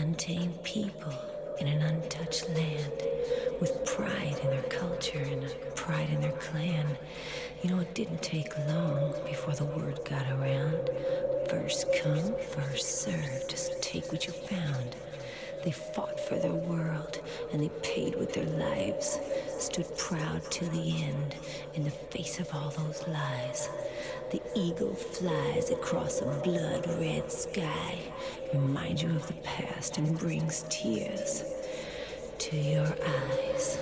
untamed people in an untouched land with pride in their culture and pride in their clan. You know, it didn't take long before the word got around. First come, first served. Just take what you found. They fought for their world and they paid with their lives. Stood proud till the end in the face of all those lies. The eagle flies across a blood red sky, reminds you of the past, and brings tears to your eyes.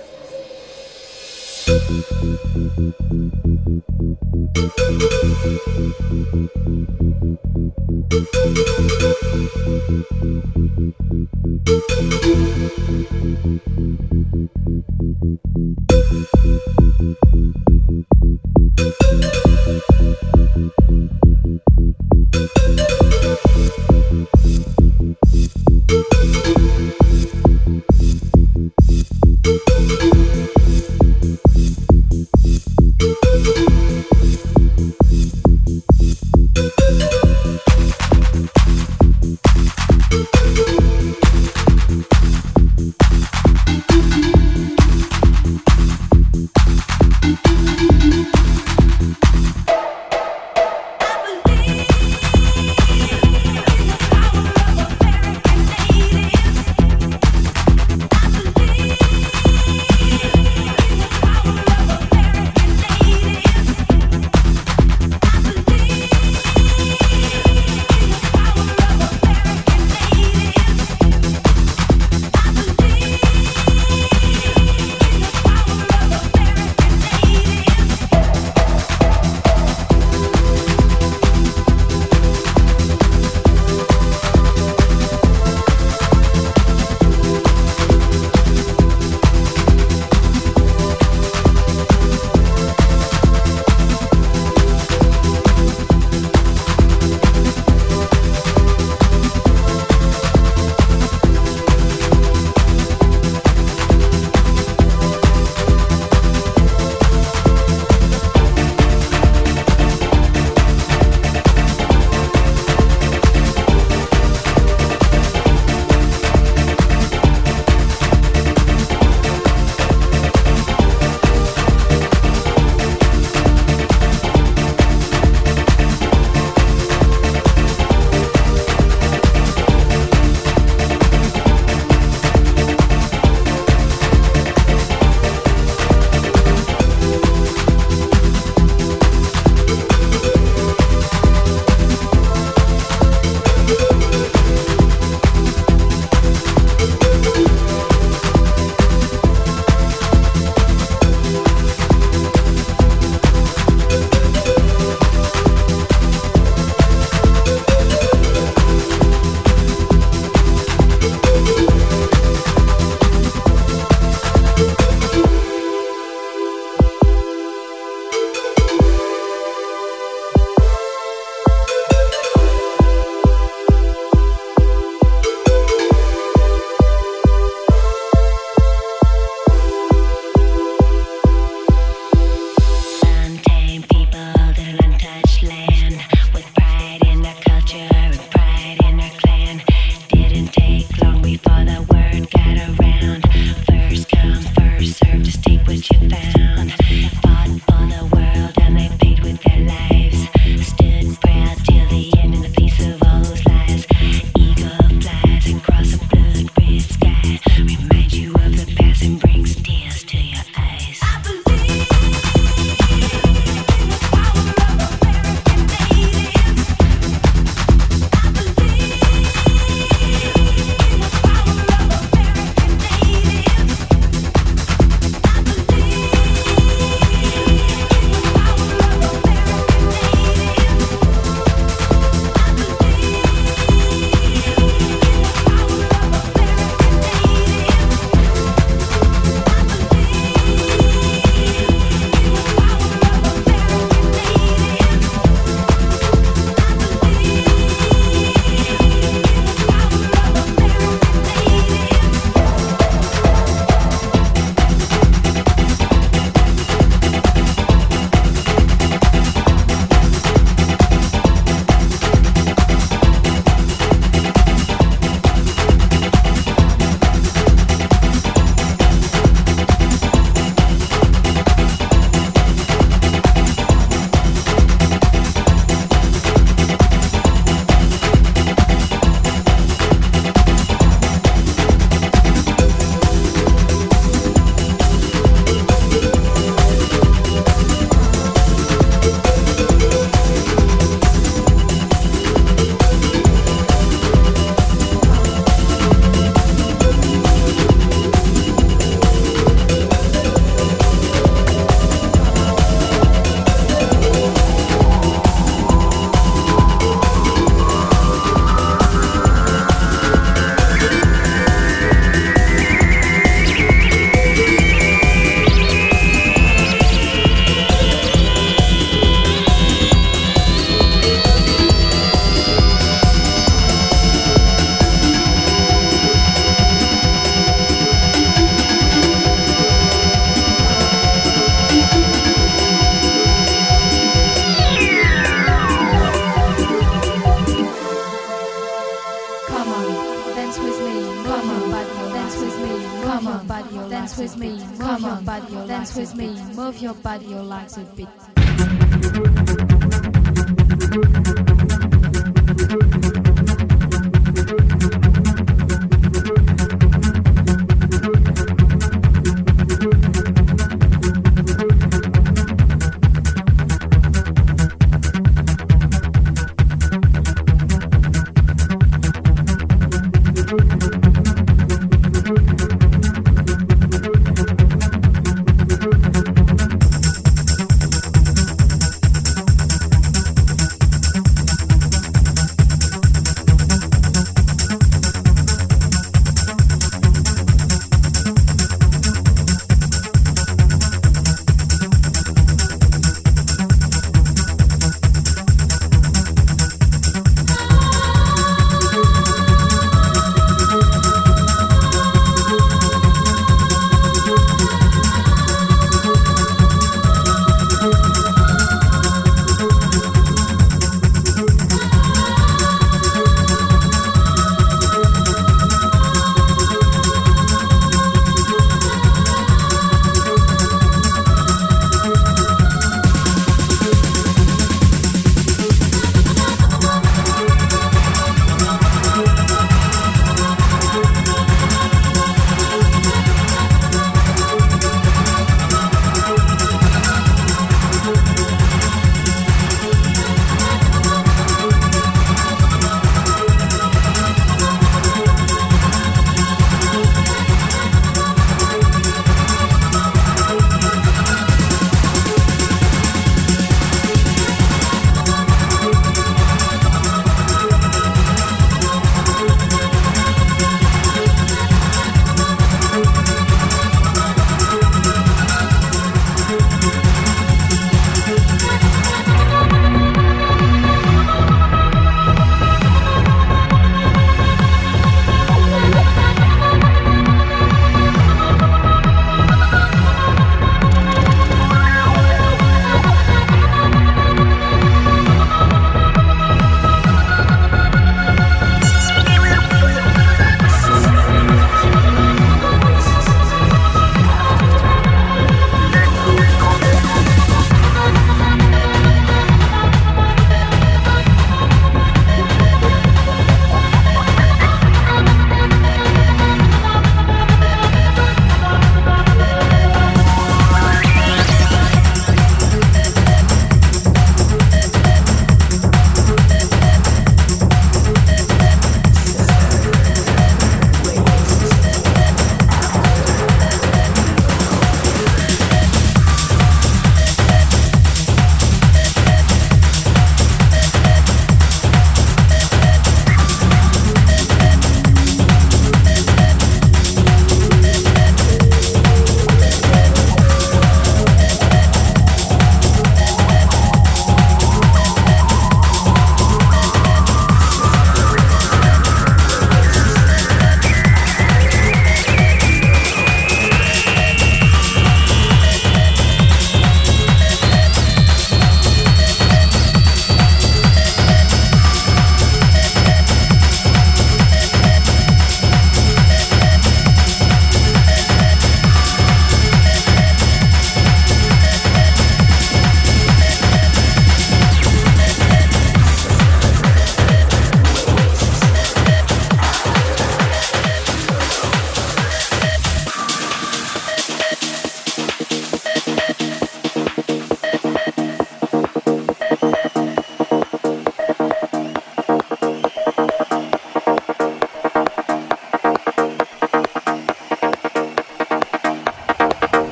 Your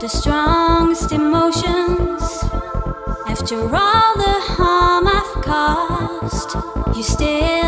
the strongest emotions. After all the harm I've caused, you still.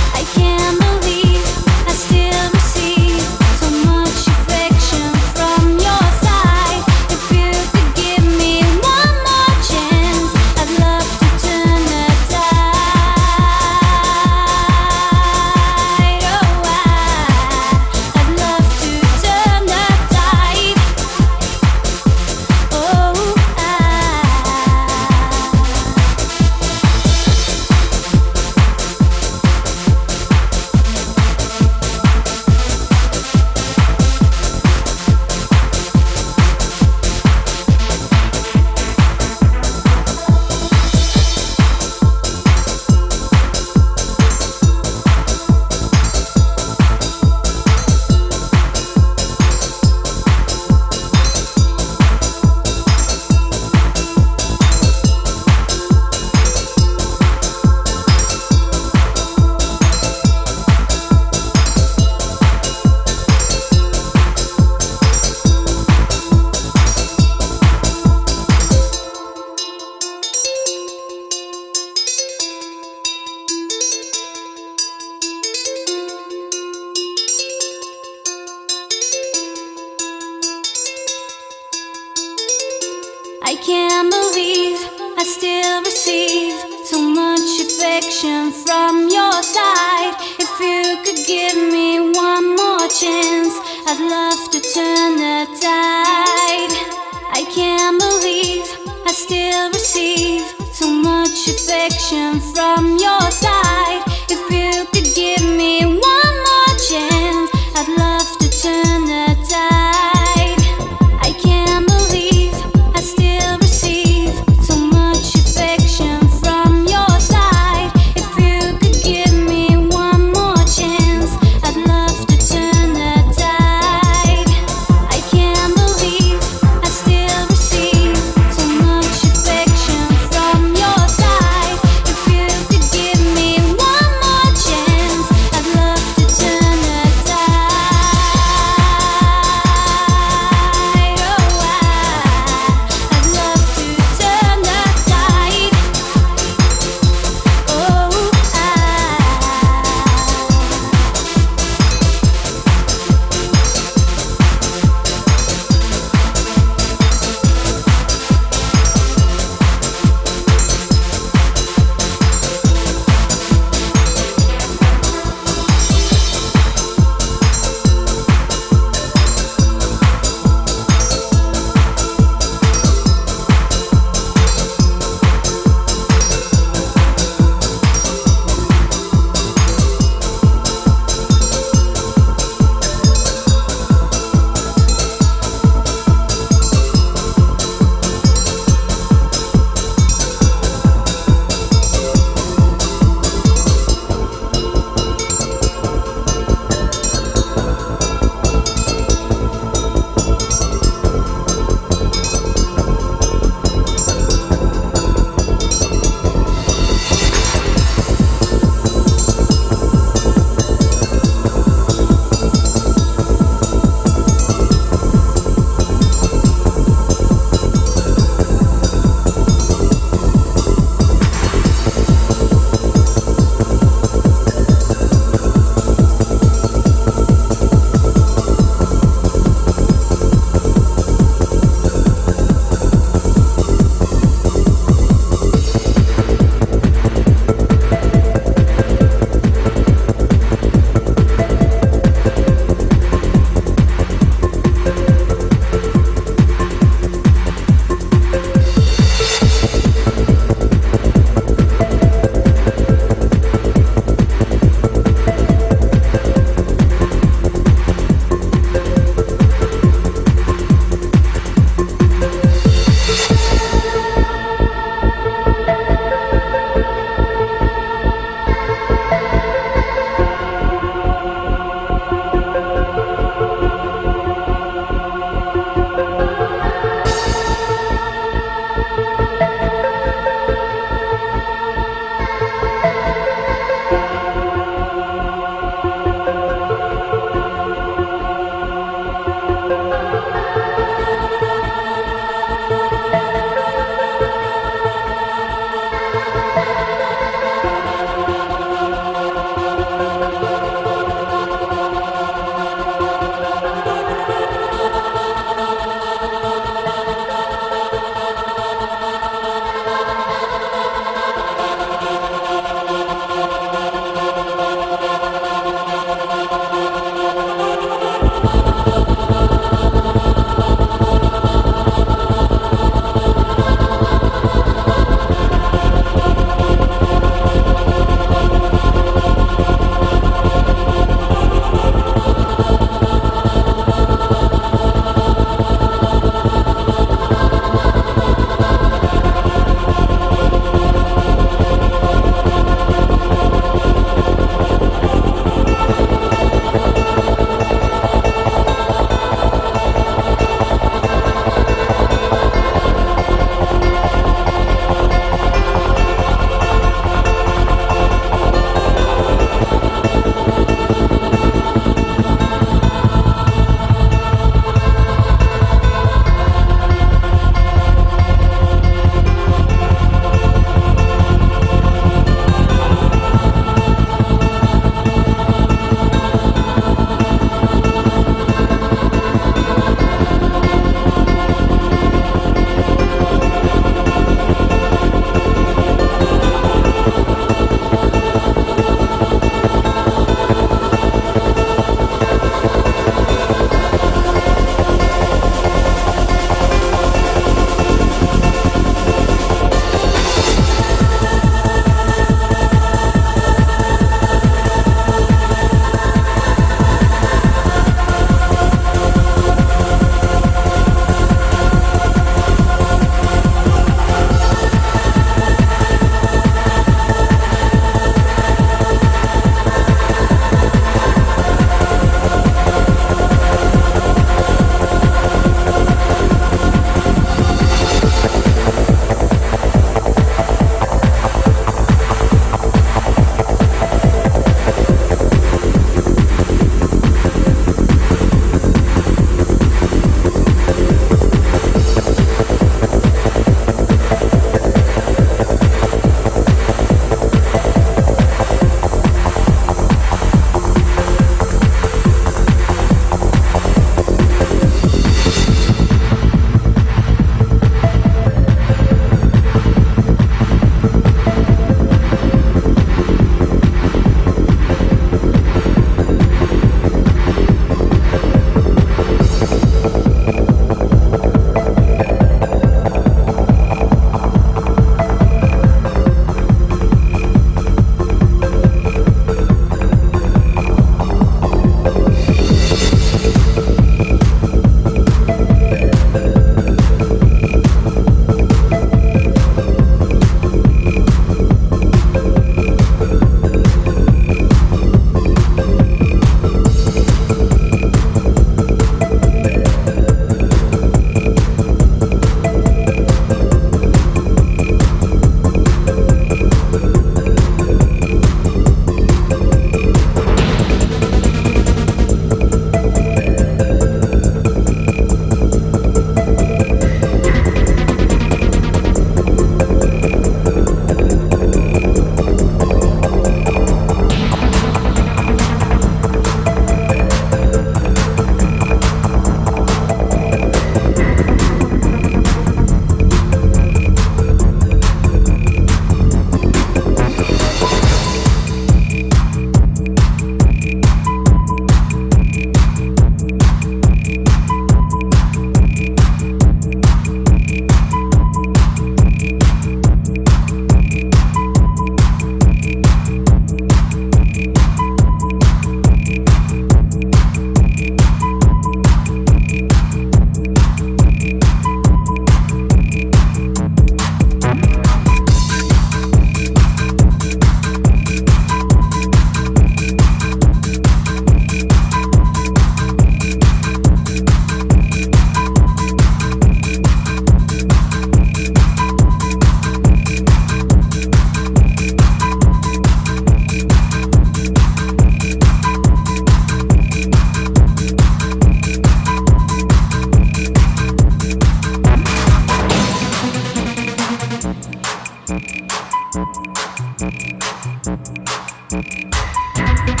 Thank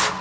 you.